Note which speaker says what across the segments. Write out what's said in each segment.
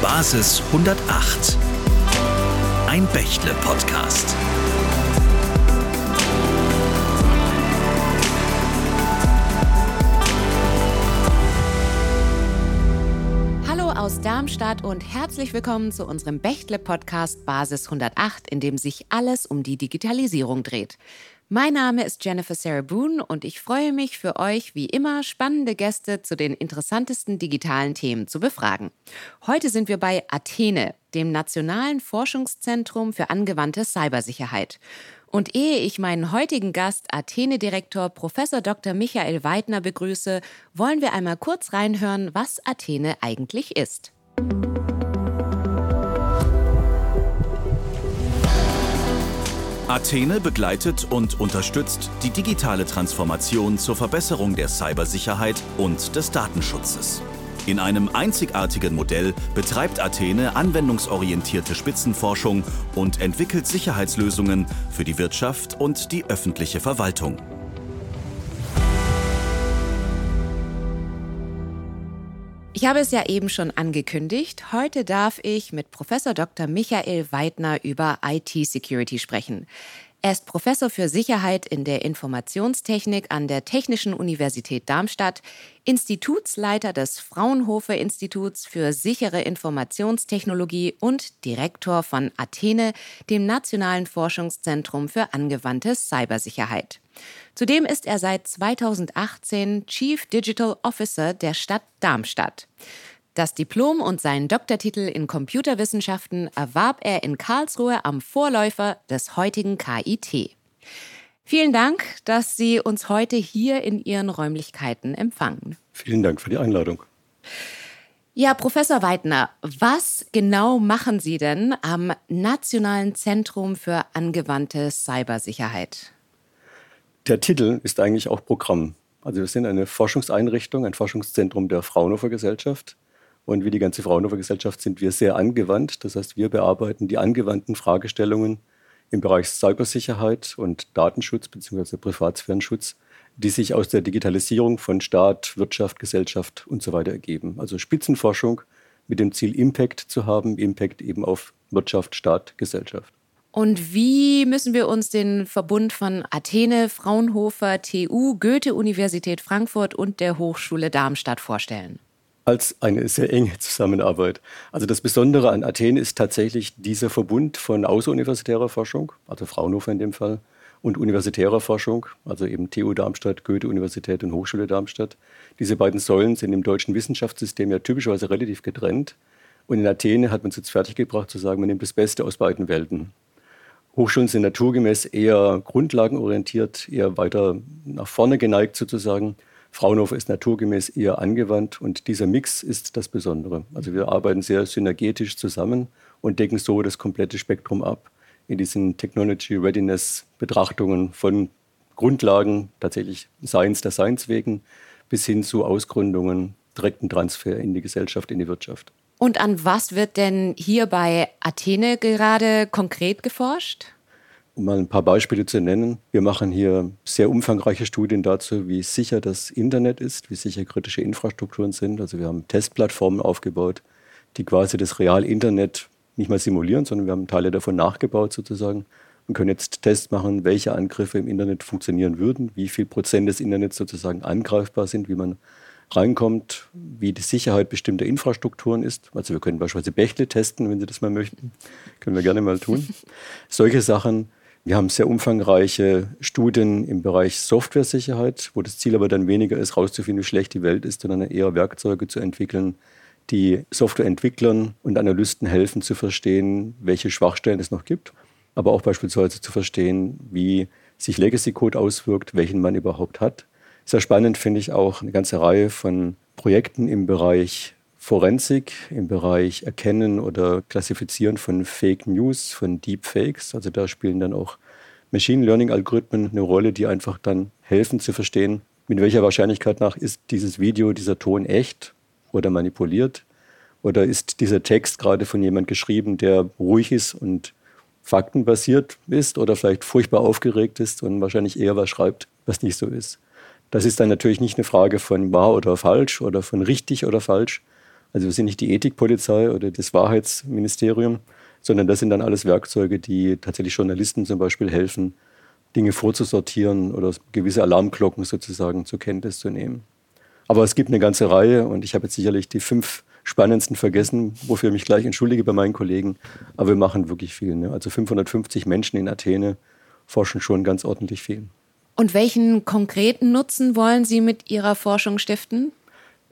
Speaker 1: Basis 108. Ein Bächle-Podcast.
Speaker 2: Hallo aus Darmstadt und herzlich willkommen zu unserem Bächle-Podcast Basis 108, in dem sich alles um die Digitalisierung dreht. Mein Name ist Jennifer Sarah Boone und ich freue mich für euch wie immer spannende Gäste zu den interessantesten digitalen Themen zu befragen. Heute sind wir bei Athene, dem Nationalen Forschungszentrum für angewandte Cybersicherheit. Und ehe ich meinen heutigen Gast, Athene-Direktor Prof. Dr. Michael Weidner begrüße, wollen wir einmal kurz reinhören, was Athene eigentlich ist.
Speaker 1: Athene begleitet und unterstützt die digitale Transformation zur Verbesserung der Cybersicherheit und des Datenschutzes. In einem einzigartigen Modell betreibt Athene anwendungsorientierte Spitzenforschung und entwickelt Sicherheitslösungen für die Wirtschaft und die öffentliche Verwaltung.
Speaker 2: Ich habe es ja eben schon angekündigt. Heute darf ich mit Professor Dr. Michael Weidner über IT-Security sprechen. Er ist Professor für Sicherheit in der Informationstechnik an der Technischen Universität Darmstadt, Institutsleiter des Fraunhofer Instituts für sichere Informationstechnologie und Direktor von Athene, dem Nationalen Forschungszentrum für angewandte Cybersicherheit. Zudem ist er seit 2018 Chief Digital Officer der Stadt Darmstadt. Das Diplom und seinen Doktortitel in Computerwissenschaften erwarb er in Karlsruhe am Vorläufer des heutigen KIT. Vielen Dank, dass Sie uns heute hier in Ihren Räumlichkeiten empfangen.
Speaker 3: Vielen Dank für die Einladung.
Speaker 2: Ja, Professor Weidner, was genau machen Sie denn am Nationalen Zentrum für angewandte Cybersicherheit?
Speaker 3: Der Titel ist eigentlich auch Programm. Also wir sind eine Forschungseinrichtung, ein Forschungszentrum der Fraunhofer Gesellschaft. Und wie die ganze Fraunhofer Gesellschaft sind wir sehr angewandt. Das heißt, wir bearbeiten die angewandten Fragestellungen im Bereich Cybersicherheit und Datenschutz bzw. Privatsphärenschutz, die sich aus der Digitalisierung von Staat, Wirtschaft, Gesellschaft und so weiter ergeben. Also Spitzenforschung mit dem Ziel, Impact zu haben, Impact eben auf Wirtschaft, Staat, Gesellschaft.
Speaker 2: Und wie müssen wir uns den Verbund von Athene, Fraunhofer, TU, Goethe-Universität Frankfurt und der Hochschule Darmstadt vorstellen?
Speaker 3: Als eine sehr enge Zusammenarbeit. Also das Besondere an Athen ist tatsächlich dieser Verbund von außeruniversitärer Forschung, also Fraunhofer in dem Fall, und universitärer Forschung, also eben TU Darmstadt, Goethe-Universität und Hochschule Darmstadt. Diese beiden Säulen sind im deutschen Wissenschaftssystem ja typischerweise relativ getrennt. Und in Athen hat man es jetzt fertiggebracht zu sagen, man nimmt das Beste aus beiden Welten. Hochschulen sind naturgemäß eher grundlagenorientiert, eher weiter nach vorne geneigt sozusagen. Fraunhofer ist naturgemäß eher angewandt und dieser Mix ist das Besondere. Also wir arbeiten sehr synergetisch zusammen und decken so das komplette Spektrum ab in diesen Technology Readiness Betrachtungen von Grundlagen, tatsächlich Science der Science wegen, bis hin zu Ausgründungen, direkten Transfer in die Gesellschaft, in die Wirtschaft.
Speaker 2: Und an was wird denn hier bei Athene gerade konkret geforscht?
Speaker 3: Um mal ein paar Beispiele zu nennen. Wir machen hier sehr umfangreiche Studien dazu, wie sicher das Internet ist, wie sicher kritische Infrastrukturen sind. Also wir haben Testplattformen aufgebaut, die quasi das Real-Internet nicht mal simulieren, sondern wir haben Teile davon nachgebaut sozusagen und können jetzt Tests machen, welche Angriffe im Internet funktionieren würden, wie viel Prozent des Internets sozusagen angreifbar sind, wie man reinkommt, wie die Sicherheit bestimmter Infrastrukturen ist. Also wir können beispielsweise Bächle testen, wenn Sie das mal möchten. Können wir gerne mal tun. Solche Sachen. Wir haben sehr umfangreiche Studien im Bereich Softwaresicherheit, wo das Ziel aber dann weniger ist, herauszufinden, wie schlecht die Welt ist, sondern eher Werkzeuge zu entwickeln, die Softwareentwicklern und Analysten helfen zu verstehen, welche Schwachstellen es noch gibt, aber auch beispielsweise zu verstehen, wie sich Legacy-Code auswirkt, welchen man überhaupt hat sehr spannend finde ich auch eine ganze Reihe von Projekten im Bereich Forensik, im Bereich Erkennen oder Klassifizieren von Fake News, von Deepfakes. Also da spielen dann auch Machine Learning Algorithmen eine Rolle, die einfach dann helfen zu verstehen, mit welcher Wahrscheinlichkeit nach ist dieses Video, dieser Ton echt oder manipuliert oder ist dieser Text gerade von jemand geschrieben, der ruhig ist und faktenbasiert ist oder vielleicht furchtbar aufgeregt ist und wahrscheinlich eher was schreibt, was nicht so ist. Das ist dann natürlich nicht eine Frage von wahr oder falsch oder von richtig oder falsch. Also wir sind nicht die Ethikpolizei oder das Wahrheitsministerium, sondern das sind dann alles Werkzeuge, die tatsächlich Journalisten zum Beispiel helfen, Dinge vorzusortieren oder gewisse Alarmglocken sozusagen zur Kenntnis zu nehmen. Aber es gibt eine ganze Reihe und ich habe jetzt sicherlich die fünf spannendsten vergessen, wofür ich mich gleich entschuldige bei meinen Kollegen. Aber wir machen wirklich viel. Ne? Also 550 Menschen in Athene forschen schon ganz ordentlich viel.
Speaker 2: Und welchen konkreten Nutzen wollen Sie mit Ihrer Forschung stiften?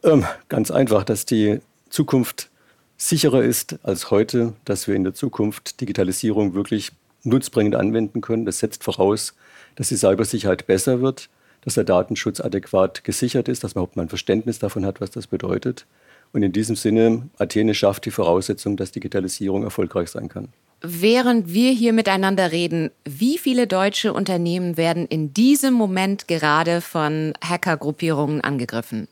Speaker 3: Ähm, ganz einfach, dass die Zukunft sicherer ist als heute, dass wir in der Zukunft Digitalisierung wirklich nutzbringend anwenden können. Das setzt voraus, dass die Cybersicherheit besser wird, dass der Datenschutz adäquat gesichert ist, dass man überhaupt mal ein Verständnis davon hat, was das bedeutet. Und in diesem Sinne, Athene schafft die Voraussetzung, dass Digitalisierung erfolgreich sein kann.
Speaker 2: Während wir hier miteinander reden, wie viele deutsche Unternehmen werden in diesem Moment gerade von Hackergruppierungen angegriffen?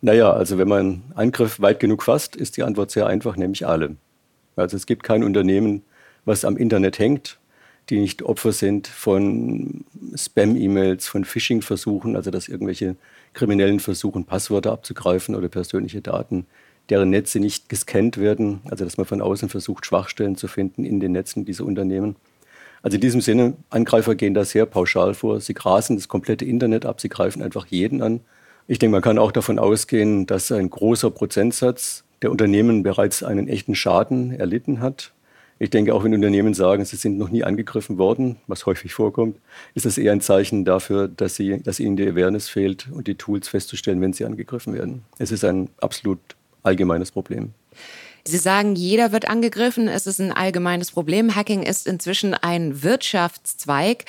Speaker 3: Naja, also wenn man Angriff weit genug fasst, ist die Antwort sehr einfach, nämlich alle. Also es gibt kein Unternehmen, was am Internet hängt, die nicht Opfer sind von Spam-E-Mails, von Phishing-Versuchen, also dass irgendwelche Kriminellen versuchen, Passwörter abzugreifen oder persönliche Daten, deren Netze nicht gescannt werden, also dass man von außen versucht, Schwachstellen zu finden in den Netzen dieser Unternehmen. Also in diesem Sinne, Angreifer gehen da sehr pauschal vor. Sie grasen das komplette Internet ab, sie greifen einfach jeden an. Ich denke, man kann auch davon ausgehen, dass ein großer Prozentsatz der Unternehmen bereits einen echten Schaden erlitten hat. Ich denke, auch wenn Unternehmen sagen, sie sind noch nie angegriffen worden, was häufig vorkommt, ist das eher ein Zeichen dafür, dass, sie, dass ihnen die Awareness fehlt und die Tools festzustellen, wenn sie angegriffen werden. Es ist ein absolut allgemeines Problem.
Speaker 2: Sie sagen, jeder wird angegriffen. Es ist ein allgemeines Problem. Hacking ist inzwischen ein Wirtschaftszweig.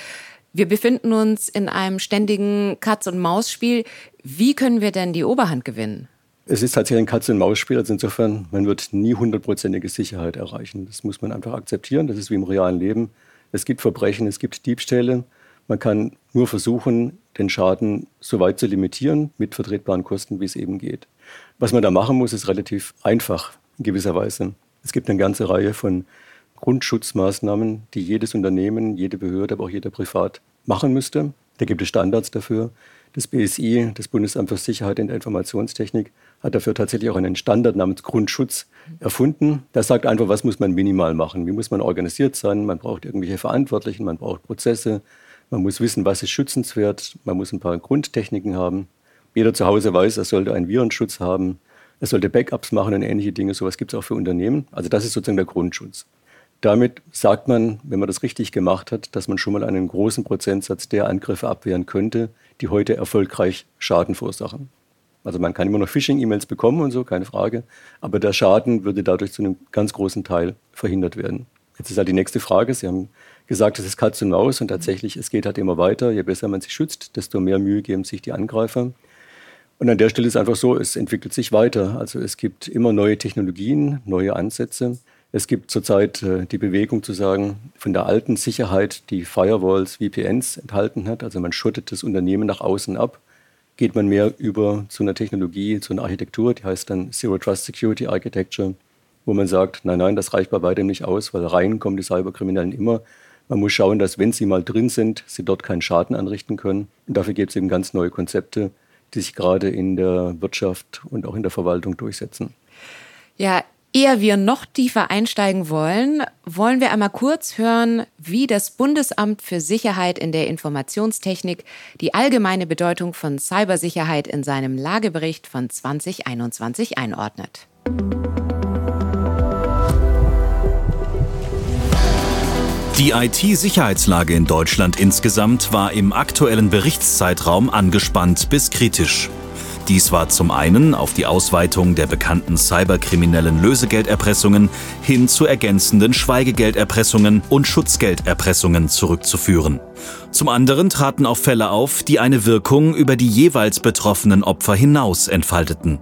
Speaker 2: Wir befinden uns in einem ständigen Katz-und-Maus-Spiel. Wie können wir denn die Oberhand gewinnen?
Speaker 3: Es ist tatsächlich ein Katz-und-Maus-Spiel. Also insofern, man wird nie hundertprozentige Sicherheit erreichen. Das muss man einfach akzeptieren. Das ist wie im realen Leben. Es gibt Verbrechen, es gibt Diebstähle. Man kann nur versuchen, den Schaden so weit zu limitieren mit vertretbaren Kosten, wie es eben geht. Was man da machen muss, ist relativ einfach in gewisser Weise. Es gibt eine ganze Reihe von Grundschutzmaßnahmen, die jedes Unternehmen, jede Behörde, aber auch jeder Privat machen müsste. Da gibt es Standards dafür. Das BSI, das Bundesamt für Sicherheit in der Informationstechnik, hat dafür tatsächlich auch einen Standard namens Grundschutz erfunden. Das sagt einfach, was muss man minimal machen, wie muss man organisiert sein, man braucht irgendwelche Verantwortlichen, man braucht Prozesse, man muss wissen, was ist schützenswert, man muss ein paar Grundtechniken haben. Jeder zu Hause weiß, er sollte einen Virenschutz haben, er sollte Backups machen und ähnliche Dinge. Sowas gibt es auch für Unternehmen. Also das ist sozusagen der Grundschutz. Damit sagt man, wenn man das richtig gemacht hat, dass man schon mal einen großen Prozentsatz der Angriffe abwehren könnte, die heute erfolgreich Schaden verursachen. Also man kann immer noch Phishing-E-Mails bekommen und so, keine Frage, aber der Schaden würde dadurch zu einem ganz großen Teil verhindert werden. Jetzt ist halt die nächste Frage. Sie haben gesagt, es ist Katz und Maus und tatsächlich, es geht halt immer weiter. Je besser man sich schützt, desto mehr Mühe geben sich die Angreifer. Und an der Stelle ist einfach so, es entwickelt sich weiter. Also es gibt immer neue Technologien, neue Ansätze. Es gibt zurzeit äh, die Bewegung zu sagen, von der alten Sicherheit, die Firewalls, VPNs enthalten hat, also man schottet das Unternehmen nach außen ab, geht man mehr über zu einer Technologie, zu einer Architektur, die heißt dann Zero Trust Security Architecture, wo man sagt, nein, nein, das reicht bei weitem nicht aus, weil rein kommen die Cyberkriminellen immer. Man muss schauen, dass wenn sie mal drin sind, sie dort keinen Schaden anrichten können. Und dafür gibt es eben ganz neue Konzepte, die sich gerade in der Wirtschaft und auch in der Verwaltung durchsetzen.
Speaker 2: Ja, Ehe wir noch tiefer einsteigen wollen, wollen wir einmal kurz hören, wie das Bundesamt für Sicherheit in der Informationstechnik die allgemeine Bedeutung von Cybersicherheit in seinem Lagebericht von 2021 einordnet.
Speaker 1: Die IT-Sicherheitslage in Deutschland insgesamt war im aktuellen Berichtszeitraum angespannt bis kritisch. Dies war zum einen auf die Ausweitung der bekannten cyberkriminellen Lösegelderpressungen hin zu ergänzenden Schweigegelderpressungen und Schutzgelderpressungen zurückzuführen. Zum anderen traten auch Fälle auf, die eine Wirkung über die jeweils betroffenen Opfer hinaus entfalteten.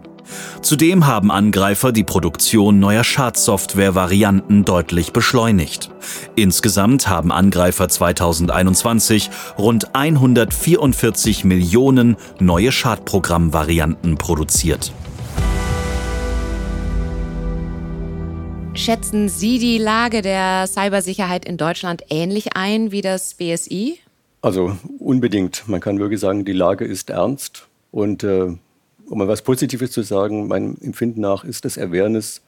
Speaker 1: Zudem haben Angreifer die Produktion neuer Schadsoftware-Varianten deutlich beschleunigt. Insgesamt haben Angreifer 2021 rund 144 Millionen neue Schadprogramm-Varianten produziert.
Speaker 2: Schätzen Sie die Lage der Cybersicherheit in Deutschland ähnlich ein wie das BSI?
Speaker 3: Also unbedingt. Man kann wirklich sagen, die Lage ist ernst. Und äh, um mal was Positives zu sagen, meinem Empfinden nach ist das Awareness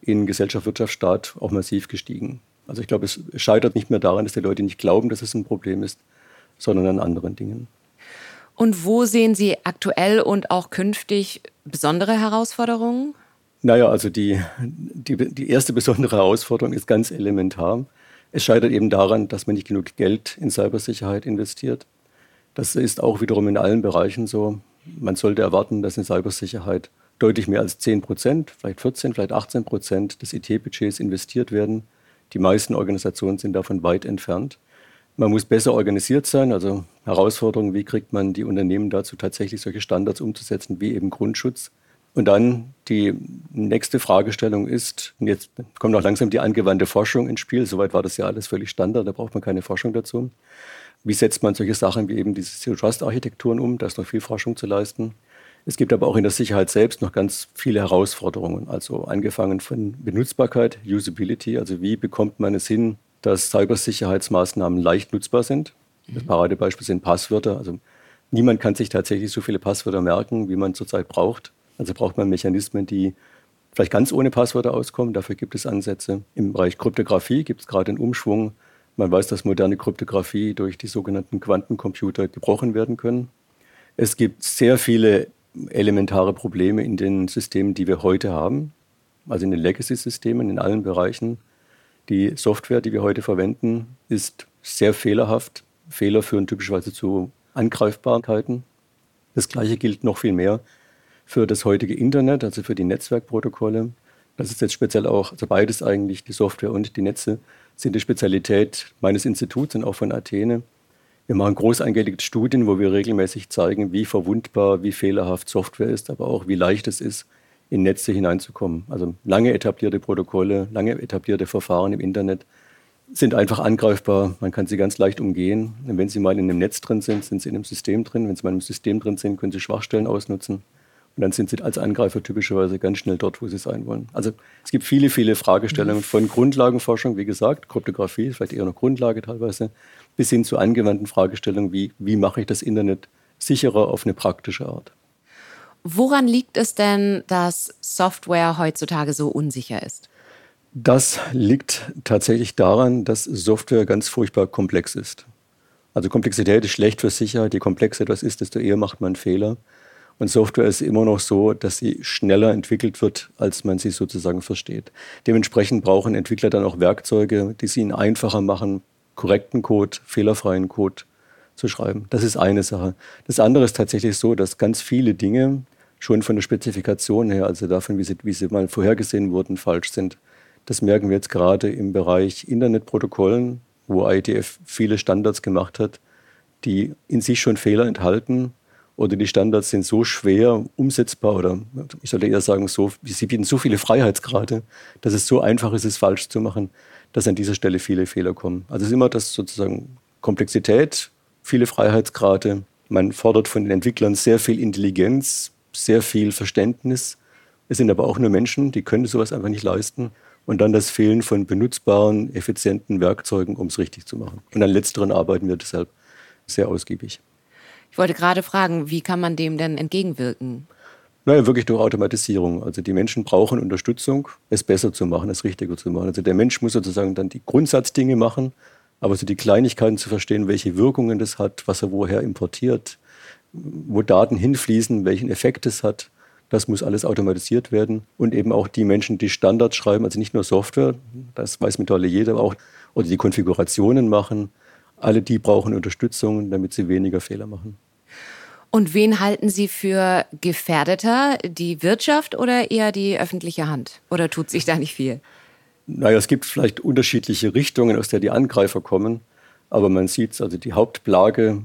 Speaker 3: in Gesellschaft, Wirtschaft, Staat auch massiv gestiegen. Also ich glaube, es scheitert nicht mehr daran, dass die Leute nicht glauben, dass es ein Problem ist, sondern an anderen Dingen.
Speaker 2: Und wo sehen Sie aktuell und auch künftig besondere Herausforderungen?
Speaker 3: Naja, also die, die, die erste besondere Herausforderung ist ganz elementar. Es scheitert eben daran, dass man nicht genug Geld in Cybersicherheit investiert. Das ist auch wiederum in allen Bereichen so. Man sollte erwarten, dass in Cybersicherheit deutlich mehr als 10 Prozent, vielleicht 14, vielleicht 18 Prozent des IT-Budgets investiert werden. Die meisten Organisationen sind davon weit entfernt. Man muss besser organisiert sein, also Herausforderungen, wie kriegt man die Unternehmen dazu, tatsächlich solche Standards umzusetzen, wie eben Grundschutz. Und dann die nächste Fragestellung ist, jetzt kommt auch langsam die angewandte Forschung ins Spiel, soweit war das ja alles völlig Standard, da braucht man keine Forschung dazu. Wie setzt man solche Sachen wie eben diese Zero-Trust-Architekturen um? Da ist noch viel Forschung zu leisten. Es gibt aber auch in der Sicherheit selbst noch ganz viele Herausforderungen. Also angefangen von Benutzbarkeit, Usability, also wie bekommt man es hin, dass Cybersicherheitsmaßnahmen leicht nutzbar sind. Das mhm. Paradebeispiel sind Passwörter. Also niemand kann sich tatsächlich so viele Passwörter merken, wie man zurzeit braucht. Also braucht man Mechanismen, die vielleicht ganz ohne Passwörter auskommen. Dafür gibt es Ansätze. Im Bereich Kryptographie gibt es gerade einen Umschwung. Man weiß, dass moderne Kryptographie durch die sogenannten Quantencomputer gebrochen werden können. Es gibt sehr viele elementare Probleme in den Systemen, die wir heute haben, also in den Legacy-Systemen in allen Bereichen. Die Software, die wir heute verwenden, ist sehr fehlerhaft. Fehler führen typischerweise zu Angreifbarkeiten. Das Gleiche gilt noch viel mehr für das heutige Internet, also für die Netzwerkprotokolle. Das ist jetzt speziell auch, also beides eigentlich, die Software und die Netze, sind die Spezialität meines Instituts und auch von Athene. Wir machen groß angelegte Studien, wo wir regelmäßig zeigen, wie verwundbar, wie fehlerhaft Software ist, aber auch wie leicht es ist, in Netze hineinzukommen. Also lange etablierte Protokolle, lange etablierte Verfahren im Internet sind einfach angreifbar. Man kann sie ganz leicht umgehen. Und wenn sie mal in einem Netz drin sind, sind sie in einem System drin. Wenn sie mal in einem System drin sind, können sie Schwachstellen ausnutzen. Und dann sind sie als Angreifer typischerweise ganz schnell dort, wo sie sein wollen. Also es gibt viele, viele Fragestellungen von Grundlagenforschung, wie gesagt, Kryptographie, vielleicht eher noch Grundlage teilweise, bis hin zu angewandten Fragestellungen wie, wie mache ich das Internet sicherer auf eine praktische Art.
Speaker 2: Woran liegt es denn, dass Software heutzutage so unsicher ist?
Speaker 3: Das liegt tatsächlich daran, dass Software ganz furchtbar komplex ist. Also Komplexität ist schlecht für Sicherheit. Je komplexer etwas ist, desto eher macht man Fehler. Und Software ist immer noch so, dass sie schneller entwickelt wird, als man sie sozusagen versteht. Dementsprechend brauchen Entwickler dann auch Werkzeuge, die es ihnen einfacher machen, korrekten Code, fehlerfreien Code zu schreiben. Das ist eine Sache. Das andere ist tatsächlich so, dass ganz viele Dinge schon von der Spezifikation her, also davon, wie sie, wie sie mal vorhergesehen wurden, falsch sind. Das merken wir jetzt gerade im Bereich Internetprotokollen, wo IETF viele Standards gemacht hat, die in sich schon Fehler enthalten oder die Standards sind so schwer umsetzbar oder ich sollte eher sagen, so, sie bieten so viele Freiheitsgrade, dass es so einfach ist, es falsch zu machen, dass an dieser Stelle viele Fehler kommen. Also es ist immer das sozusagen Komplexität, viele Freiheitsgrade. Man fordert von den Entwicklern sehr viel Intelligenz, sehr viel Verständnis. Es sind aber auch nur Menschen, die können sowas einfach nicht leisten. Und dann das Fehlen von benutzbaren, effizienten Werkzeugen, um es richtig zu machen. Und an letzteren arbeiten wir deshalb sehr ausgiebig.
Speaker 2: Ich wollte gerade fragen, wie kann man dem denn entgegenwirken?
Speaker 3: Naja, wirklich durch Automatisierung. Also die Menschen brauchen Unterstützung, es besser zu machen, es richtiger zu machen. Also der Mensch muss sozusagen dann die Grundsatzdinge machen, aber so die Kleinigkeiten zu verstehen, welche Wirkungen das hat, was er woher importiert, wo Daten hinfließen, welchen Effekt es hat, das muss alles automatisiert werden. Und eben auch die Menschen, die Standards schreiben, also nicht nur Software, das weiß mittlerweile jeder, aber auch oder die Konfigurationen machen, alle die brauchen Unterstützung, damit sie weniger Fehler machen.
Speaker 2: Und wen halten Sie für gefährdeter, die Wirtschaft oder eher die öffentliche Hand? Oder tut sich da nicht viel?
Speaker 3: Naja, es gibt vielleicht unterschiedliche Richtungen, aus der die Angreifer kommen. Aber man sieht es, also die Hauptplage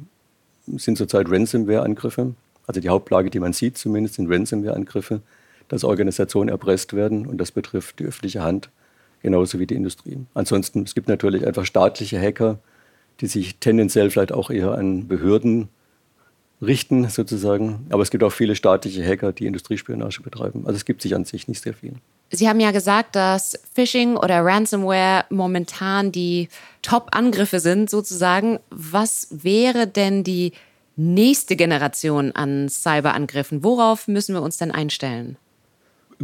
Speaker 3: sind zurzeit Ransomware-Angriffe. Also die Hauptplage, die man sieht zumindest, sind Ransomware-Angriffe, dass Organisationen erpresst werden und das betrifft die öffentliche Hand genauso wie die Industrie. Ansonsten, es gibt natürlich einfach staatliche Hacker, die sich tendenziell vielleicht auch eher an Behörden richten sozusagen. Aber es gibt auch viele staatliche Hacker, die Industriespionage betreiben. Also es gibt sich an sich nicht sehr viel.
Speaker 2: Sie haben ja gesagt, dass Phishing oder Ransomware momentan die Top-Angriffe sind sozusagen. Was wäre denn die nächste Generation an Cyberangriffen? Worauf müssen wir uns denn einstellen?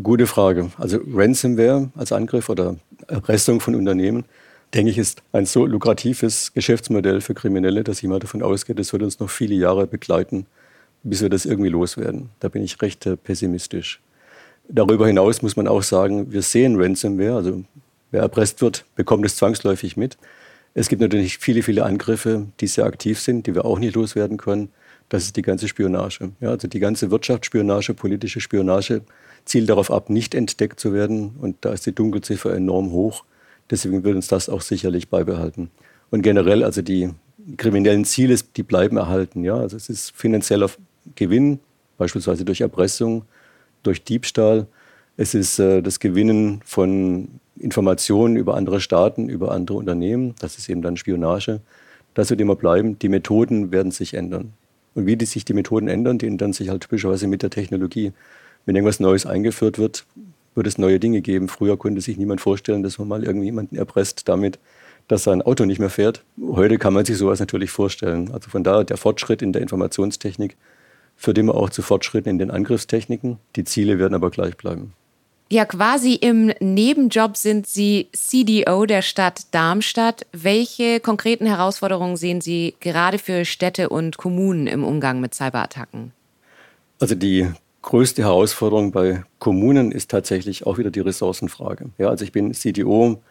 Speaker 3: Gute Frage. Also Ransomware als Angriff oder Erpressung von Unternehmen, denke ich, ist ein so lukratives Geschäftsmodell für Kriminelle, dass ich mal davon ausgehe, das wird uns noch viele Jahre begleiten, bis wir das irgendwie loswerden. Da bin ich recht äh, pessimistisch. Darüber hinaus muss man auch sagen, wir sehen Ransomware, also wer erpresst wird, bekommt es zwangsläufig mit. Es gibt natürlich viele, viele Angriffe, die sehr aktiv sind, die wir auch nicht loswerden können. Das ist die ganze Spionage. Ja, also die ganze Wirtschaftsspionage, politische Spionage zielt darauf ab, nicht entdeckt zu werden. Und da ist die Dunkelziffer enorm hoch. Deswegen wird uns das auch sicherlich beibehalten. Und generell, also die kriminellen Ziele, die bleiben erhalten. Ja? Also es ist finanzieller Gewinn, beispielsweise durch Erpressung, durch Diebstahl. Es ist äh, das Gewinnen von Informationen über andere Staaten, über andere Unternehmen. Das ist eben dann Spionage. Das wird immer bleiben. Die Methoden werden sich ändern. Und wie die sich die Methoden ändern, die ändern sich halt typischerweise mit der Technologie. Wenn irgendwas Neues eingeführt wird, wird es neue Dinge geben. Früher konnte sich niemand vorstellen, dass man mal irgendjemanden erpresst damit, dass sein Auto nicht mehr fährt. Heute kann man sich sowas natürlich vorstellen. Also von daher der Fortschritt in der Informationstechnik führt immer auch zu Fortschritten in den Angriffstechniken. Die Ziele werden aber gleich bleiben.
Speaker 2: Ja, quasi im Nebenjob sind Sie CDO der Stadt Darmstadt. Welche konkreten Herausforderungen sehen Sie gerade für Städte und Kommunen im Umgang mit Cyberattacken?
Speaker 3: Also die größte Herausforderung bei Kommunen ist tatsächlich auch wieder die Ressourcenfrage. Ja, also ich bin CDO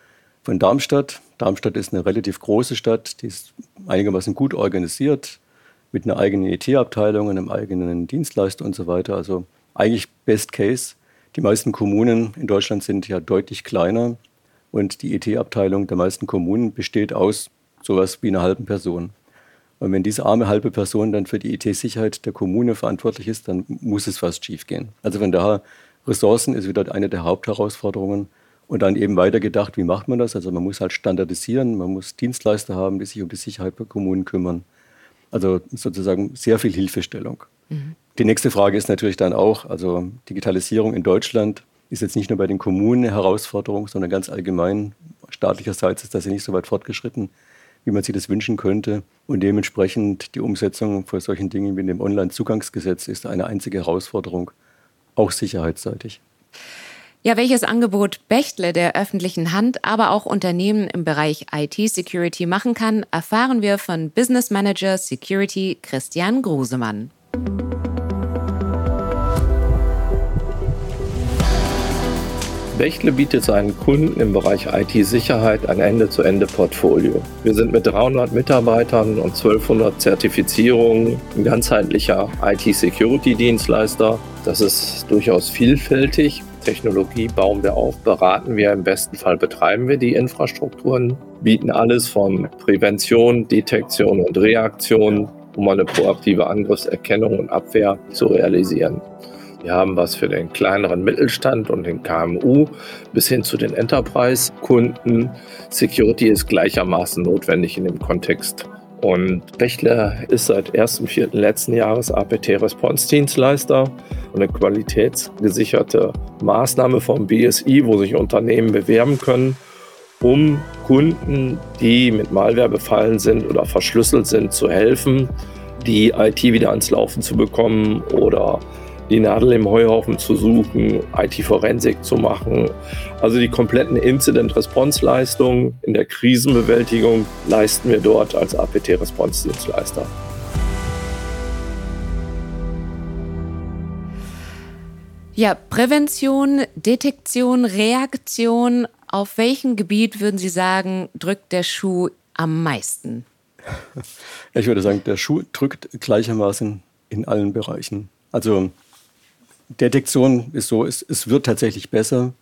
Speaker 3: von Darmstadt. Darmstadt ist eine relativ große Stadt, die ist einigermaßen gut organisiert, mit einer eigenen IT-Abteilung, einem eigenen Dienstleister und so weiter. Also eigentlich Best Case. Die meisten Kommunen in Deutschland sind ja deutlich kleiner und die IT-Abteilung der meisten Kommunen besteht aus sowas wie einer halben Person. Und wenn diese arme halbe Person dann für die IT-Sicherheit der Kommune verantwortlich ist, dann muss es fast schief gehen. Also von daher, Ressourcen ist wieder eine der Hauptherausforderungen. Und dann eben weitergedacht, wie macht man das? Also man muss halt standardisieren, man muss Dienstleister haben, die sich um die Sicherheit der Kommunen kümmern. Also sozusagen sehr viel Hilfestellung. Mhm. Die nächste Frage ist natürlich dann auch, also Digitalisierung in Deutschland ist jetzt nicht nur bei den Kommunen eine Herausforderung, sondern ganz allgemein staatlicherseits ist das ja nicht so weit fortgeschritten wie man sich das wünschen könnte. Und dementsprechend die Umsetzung von solchen Dingen wie dem Onlinezugangsgesetz ist eine einzige Herausforderung, auch sicherheitsseitig.
Speaker 2: Ja, welches Angebot Bechtle der öffentlichen Hand, aber auch Unternehmen im Bereich IT-Security machen kann, erfahren wir von Business Manager Security Christian Grusemann.
Speaker 4: Bechtle bietet seinen Kunden im Bereich IT-Sicherheit ein Ende-zu-Ende-Portfolio. Wir sind mit 300 Mitarbeitern und 1200 Zertifizierungen ein ganzheitlicher IT-Security-Dienstleister. Das ist durchaus vielfältig. Technologie bauen wir auf, beraten wir, im besten Fall betreiben wir die Infrastrukturen, bieten alles von Prävention, Detektion und Reaktion, um eine proaktive Angriffserkennung und Abwehr zu realisieren. Wir haben was für den kleineren Mittelstand und den KMU bis hin zu den Enterprise-Kunden. Security ist gleichermaßen notwendig in dem Kontext. Und Bechler ist seit 1.4. letzten Jahres APT-Response-Dienstleister und eine qualitätsgesicherte Maßnahme vom BSI, wo sich Unternehmen bewerben können, um Kunden, die mit Malware befallen sind oder verschlüsselt sind, zu helfen, die IT wieder ans Laufen zu bekommen oder die Nadel im Heuhaufen zu suchen, IT-Forensik zu machen. Also die kompletten Incident-Response-Leistungen in der Krisenbewältigung leisten wir dort als APT-Response-Dienstleister.
Speaker 2: Ja, Prävention, Detektion, Reaktion. Auf welchem Gebiet würden Sie sagen, drückt der Schuh am meisten?
Speaker 3: Ich würde sagen, der Schuh drückt gleichermaßen in allen Bereichen. Also Detektion ist so, es, es wird tatsächlich besser.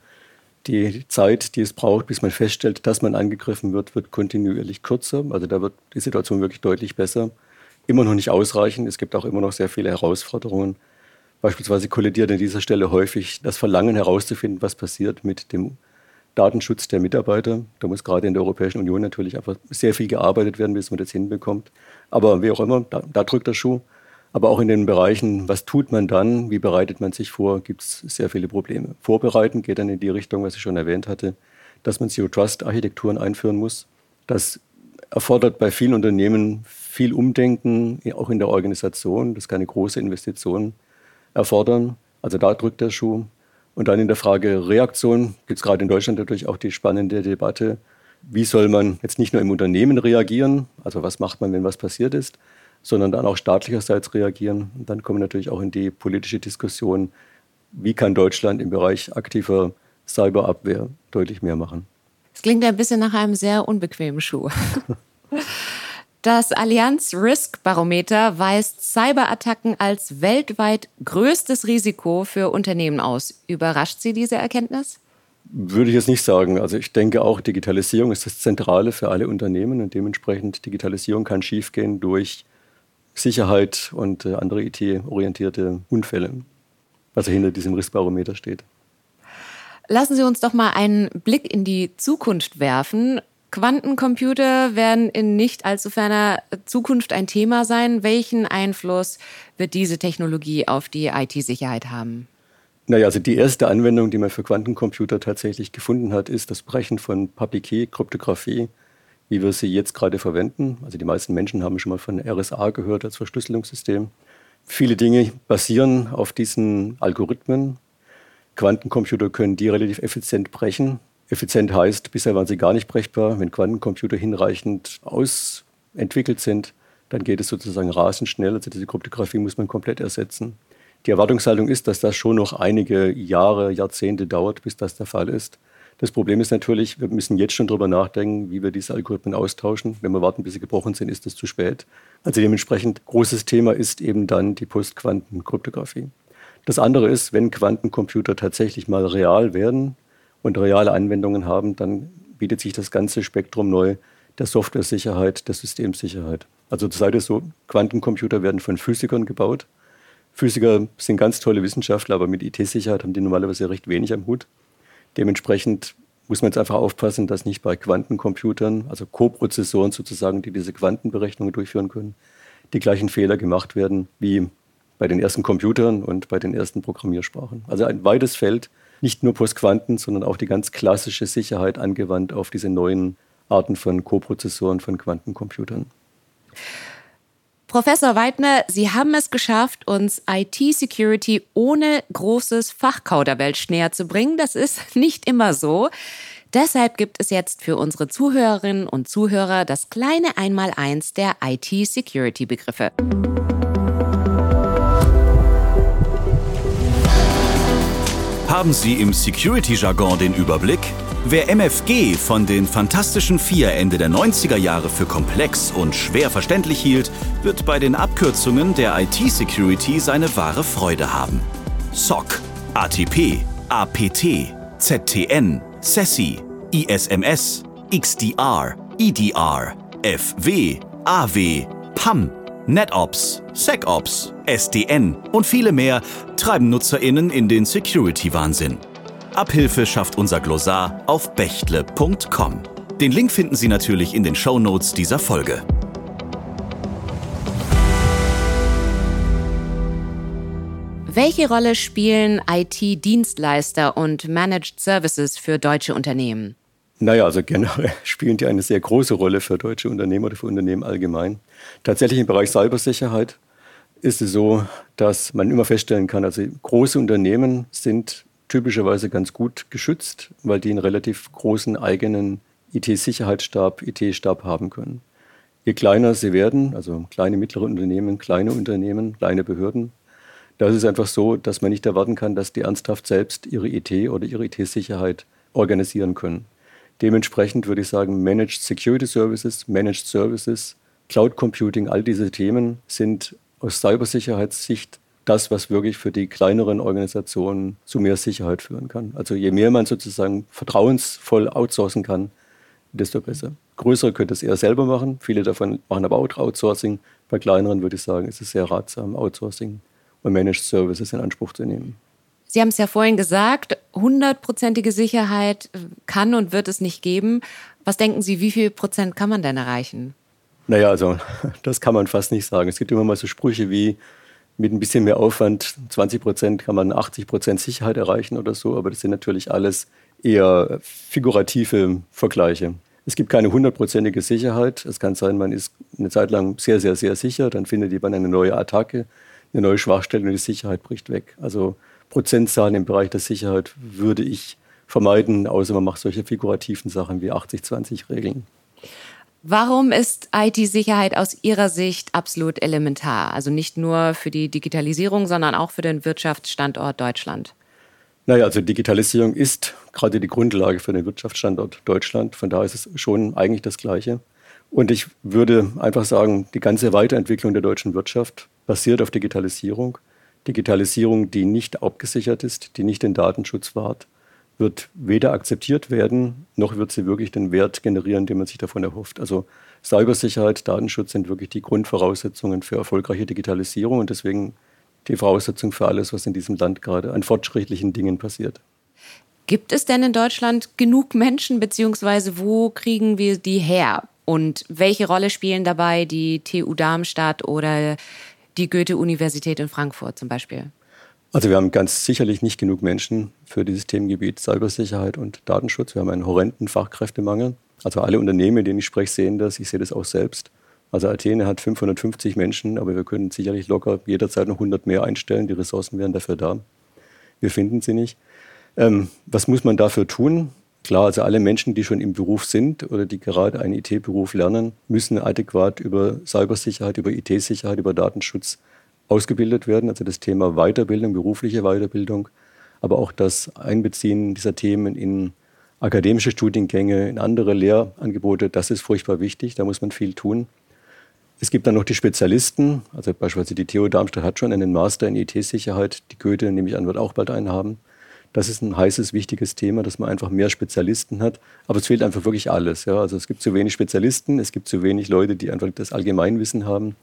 Speaker 3: Die Zeit, die es braucht, bis man feststellt, dass man angegriffen wird, wird kontinuierlich kürzer. Also da wird die Situation wirklich deutlich besser. Immer noch nicht ausreichend. Es gibt auch immer noch sehr viele Herausforderungen. Beispielsweise kollidiert an dieser Stelle häufig das Verlangen herauszufinden, was passiert mit dem Datenschutz der Mitarbeiter. Da muss gerade in der Europäischen Union natürlich einfach sehr viel gearbeitet werden, bis man das hinbekommt. Aber wie auch immer, da, da drückt der Schuh. Aber auch in den Bereichen, was tut man dann, wie bereitet man sich vor, gibt es sehr viele Probleme. Vorbereiten geht dann in die Richtung, was ich schon erwähnt hatte, dass man Zero-Trust-Architekturen einführen muss. Das erfordert bei vielen Unternehmen viel Umdenken, auch in der Organisation. Das kann eine große Investition erfordern. Also da drückt der Schuh. Und dann in der Frage Reaktion gibt es gerade in Deutschland natürlich auch die spannende Debatte, wie soll man jetzt nicht nur im Unternehmen reagieren, also was macht man, wenn was passiert ist, sondern dann auch staatlicherseits reagieren. Und dann kommen wir natürlich auch in die politische Diskussion, wie kann Deutschland im Bereich aktiver Cyberabwehr deutlich mehr machen.
Speaker 2: Es klingt ein bisschen nach einem sehr unbequemen Schuh. Das Allianz Risk Barometer weist Cyberattacken als weltweit größtes Risiko für Unternehmen aus. Überrascht Sie diese Erkenntnis?
Speaker 3: Würde ich jetzt nicht sagen. Also ich denke auch, Digitalisierung ist das Zentrale für alle Unternehmen und dementsprechend Digitalisierung kann schiefgehen durch Sicherheit und äh, andere IT-orientierte Unfälle, was hinter diesem Riskbarometer steht.
Speaker 2: Lassen Sie uns doch mal einen Blick in die Zukunft werfen. Quantencomputer werden in nicht allzu ferner Zukunft ein Thema sein. Welchen Einfluss wird diese Technologie auf die IT-Sicherheit haben?
Speaker 3: Naja, also die erste Anwendung, die man für Quantencomputer tatsächlich gefunden hat, ist das Brechen von Public Key Kryptographie, wie wir sie jetzt gerade verwenden. Also die meisten Menschen haben schon mal von RSA gehört als Verschlüsselungssystem. Viele Dinge basieren auf diesen Algorithmen. Quantencomputer können die relativ effizient brechen. Effizient heißt, bisher waren sie gar nicht brechbar. Wenn Quantencomputer hinreichend ausentwickelt sind, dann geht es sozusagen rasend schnell. Also diese Kryptographie muss man komplett ersetzen. Die Erwartungshaltung ist, dass das schon noch einige Jahre, Jahrzehnte dauert, bis das der Fall ist. Das Problem ist natürlich, wir müssen jetzt schon darüber nachdenken, wie wir diese Algorithmen austauschen. Wenn wir warten, bis sie gebrochen sind, ist das zu spät. Also dementsprechend großes Thema ist eben dann die Postquantenkryptographie. Das andere ist, wenn Quantencomputer tatsächlich mal real werden, und reale Anwendungen haben, dann bietet sich das ganze Spektrum neu der Software-Sicherheit, der Systemsicherheit. Also sei es so, Quantencomputer werden von Physikern gebaut. Physiker sind ganz tolle Wissenschaftler, aber mit IT-Sicherheit haben die normalerweise recht wenig am Hut. Dementsprechend muss man jetzt einfach aufpassen, dass nicht bei Quantencomputern, also Koprozessoren sozusagen, die diese Quantenberechnungen durchführen können, die gleichen Fehler gemacht werden wie bei den ersten Computern und bei den ersten Programmiersprachen. Also ein weites Feld, nicht nur Postquanten, sondern auch die ganz klassische Sicherheit angewandt auf diese neuen Arten von Koprozessoren von Quantencomputern.
Speaker 2: Professor Weidner, Sie haben es geschafft, uns IT-Security ohne großes Fachkauderwelsch näher zu bringen. Das ist nicht immer so. Deshalb gibt es jetzt für unsere Zuhörerinnen und Zuhörer das kleine Einmaleins der IT-Security-Begriffe.
Speaker 1: Haben Sie im Security-Jargon den Überblick? Wer MFG von den Fantastischen Vier Ende der 90er Jahre für komplex und schwer verständlich hielt, wird bei den Abkürzungen der IT-Security seine wahre Freude haben. SOC, ATP, APT, ZTN, SESI, ISMS, XDR, EDR, FW, AW, PAM, NetOps, SecOps, SDN und viele mehr treiben NutzerInnen in den Security-Wahnsinn. Abhilfe schafft unser Glossar auf bechtle.com. Den Link finden Sie natürlich in den Show Notes dieser Folge.
Speaker 2: Welche Rolle spielen IT-Dienstleister und Managed Services für deutsche Unternehmen?
Speaker 3: Naja, also generell spielen die eine sehr große Rolle für deutsche Unternehmen oder für Unternehmen allgemein. Tatsächlich im Bereich Cybersicherheit ist es so, dass man immer feststellen kann, also große Unternehmen sind typischerweise ganz gut geschützt, weil die einen relativ großen eigenen IT-Sicherheitsstab, IT-Stab haben können. Je kleiner sie werden, also kleine, mittlere Unternehmen, kleine Unternehmen, kleine Behörden, da ist es einfach so, dass man nicht erwarten kann, dass die ernsthaft selbst ihre IT oder ihre IT-Sicherheit organisieren können. Dementsprechend würde ich sagen, Managed Security Services, Managed Services, Cloud Computing, all diese Themen sind aus Cybersicherheitssicht das, was wirklich für die kleineren Organisationen zu mehr Sicherheit führen kann. Also je mehr man sozusagen vertrauensvoll outsourcen kann, desto besser. Größere können das eher selber machen, viele davon machen aber auch Outsourcing. Bei kleineren würde ich sagen, ist es sehr ratsam, Outsourcing und Managed Services in Anspruch zu nehmen.
Speaker 2: Sie haben es ja vorhin gesagt, hundertprozentige Sicherheit kann und wird es nicht geben. Was denken Sie, wie viel Prozent kann man denn erreichen?
Speaker 3: Naja, also das kann man fast nicht sagen. Es gibt immer mal so Sprüche wie, mit ein bisschen mehr Aufwand, 20 Prozent, kann man 80 Prozent Sicherheit erreichen oder so. Aber das sind natürlich alles eher figurative Vergleiche. Es gibt keine hundertprozentige Sicherheit. Es kann sein, man ist eine Zeit lang sehr, sehr, sehr sicher. Dann findet man eine neue Attacke, eine neue Schwachstelle und die Sicherheit bricht weg. Also Prozentzahlen im Bereich der Sicherheit würde ich vermeiden, außer man macht solche figurativen Sachen wie 80-20-Regeln.
Speaker 2: Warum ist IT-Sicherheit aus Ihrer Sicht absolut elementar? Also nicht nur für die Digitalisierung, sondern auch für den Wirtschaftsstandort Deutschland?
Speaker 3: Naja, also Digitalisierung ist gerade die Grundlage für den Wirtschaftsstandort Deutschland. Von daher ist es schon eigentlich das Gleiche. Und ich würde einfach sagen, die ganze Weiterentwicklung der deutschen Wirtschaft basiert auf Digitalisierung. Digitalisierung, die nicht abgesichert ist, die nicht den Datenschutz wahrt, wird weder akzeptiert werden, noch wird sie wirklich den Wert generieren, den man sich davon erhofft. Also Cybersicherheit, Datenschutz sind wirklich die Grundvoraussetzungen für erfolgreiche Digitalisierung und deswegen die Voraussetzung für alles, was in diesem Land gerade an fortschrittlichen Dingen passiert.
Speaker 2: Gibt es denn in Deutschland genug Menschen, beziehungsweise wo kriegen wir die her? Und welche Rolle spielen dabei die TU Darmstadt oder die Goethe-Universität in Frankfurt zum Beispiel?
Speaker 3: Also wir haben ganz sicherlich nicht genug Menschen für dieses Themengebiet Cybersicherheit und Datenschutz. Wir haben einen horrenden Fachkräftemangel. Also alle Unternehmen, mit denen ich spreche, sehen das. Ich sehe das auch selbst. Also Athene hat 550 Menschen, aber wir können sicherlich locker jederzeit noch 100 mehr einstellen. Die Ressourcen wären dafür da. Wir finden sie nicht. Ähm, was muss man dafür tun? Klar, also alle Menschen, die schon im Beruf sind oder die gerade einen IT-Beruf lernen, müssen adäquat über Cybersicherheit, über IT-Sicherheit, über Datenschutz ausgebildet werden. Also das Thema Weiterbildung, berufliche Weiterbildung, aber auch das Einbeziehen dieser Themen in akademische Studiengänge, in andere Lehrangebote, das ist furchtbar wichtig. Da muss man viel tun. Es gibt dann noch die Spezialisten, also beispielsweise die TU Darmstadt hat schon einen Master in IT-Sicherheit, die Goethe, nehme ich an, wird auch bald einen haben. Das ist ein heißes, wichtiges Thema, dass man einfach mehr Spezialisten hat. Aber es fehlt einfach wirklich alles. Ja. Also es gibt zu wenig Spezialisten, es gibt zu wenig Leute, die einfach das Allgemeinwissen haben.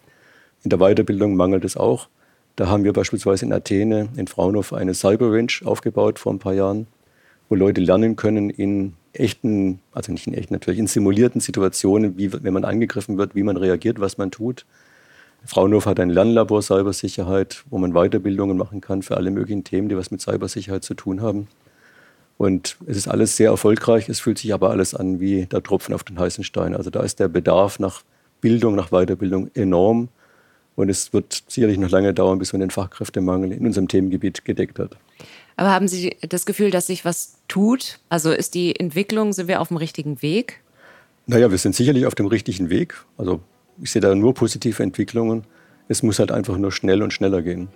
Speaker 3: In der Weiterbildung mangelt es auch. Da haben wir beispielsweise in Athene, in Fraunhofer, eine Cyber Range aufgebaut vor ein paar Jahren, wo Leute lernen können in echten, also nicht in echten, natürlich in simulierten Situationen, wie, wenn man angegriffen wird, wie man reagiert, was man tut. Fraunhofer hat ein Lernlabor Cybersicherheit, wo man Weiterbildungen machen kann für alle möglichen Themen, die was mit Cybersicherheit zu tun haben. Und es ist alles sehr erfolgreich, es fühlt sich aber alles an wie der Tropfen auf den heißen Stein. Also da ist der Bedarf nach Bildung, nach Weiterbildung enorm. Und es wird sicherlich noch lange dauern, bis man den Fachkräftemangel in unserem Themengebiet gedeckt hat.
Speaker 2: Aber haben Sie das Gefühl, dass sich was tut? Also ist die Entwicklung, sind wir auf dem richtigen Weg?
Speaker 3: Naja, wir sind sicherlich auf dem richtigen Weg. Also ich sehe da nur positive Entwicklungen. Es muss halt einfach nur schnell und schneller gehen.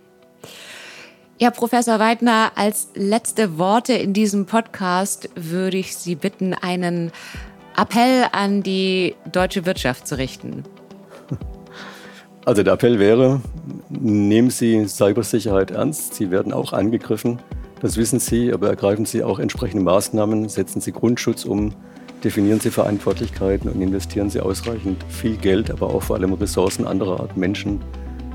Speaker 2: Ja, Professor Weidner, als letzte Worte in diesem Podcast würde ich Sie bitten, einen Appell an die deutsche Wirtschaft zu richten.
Speaker 3: Also der Appell wäre, nehmen Sie Cybersicherheit ernst. Sie werden auch angegriffen. Das wissen Sie, aber ergreifen Sie auch entsprechende Maßnahmen, setzen Sie Grundschutz um, definieren Sie Verantwortlichkeiten und investieren Sie ausreichend viel Geld, aber auch vor allem Ressourcen anderer Art, Menschen,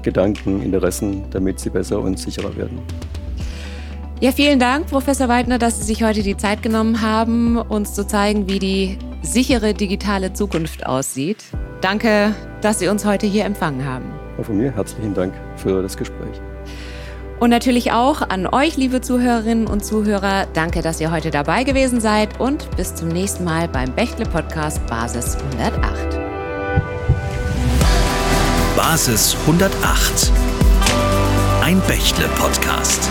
Speaker 3: Gedanken, Interessen, damit Sie besser und sicherer werden.
Speaker 2: Ja, vielen Dank, Professor Weidner, dass Sie sich heute die Zeit genommen haben, uns zu zeigen, wie die sichere digitale Zukunft aussieht. Danke, dass Sie uns heute hier empfangen haben.
Speaker 3: Von mir herzlichen Dank für das Gespräch.
Speaker 2: Und natürlich auch an euch, liebe Zuhörerinnen und Zuhörer. Danke, dass ihr heute dabei gewesen seid und bis zum nächsten Mal beim Bechtle Podcast Basis 108.
Speaker 1: Basis 108. Ein Bechtle Podcast.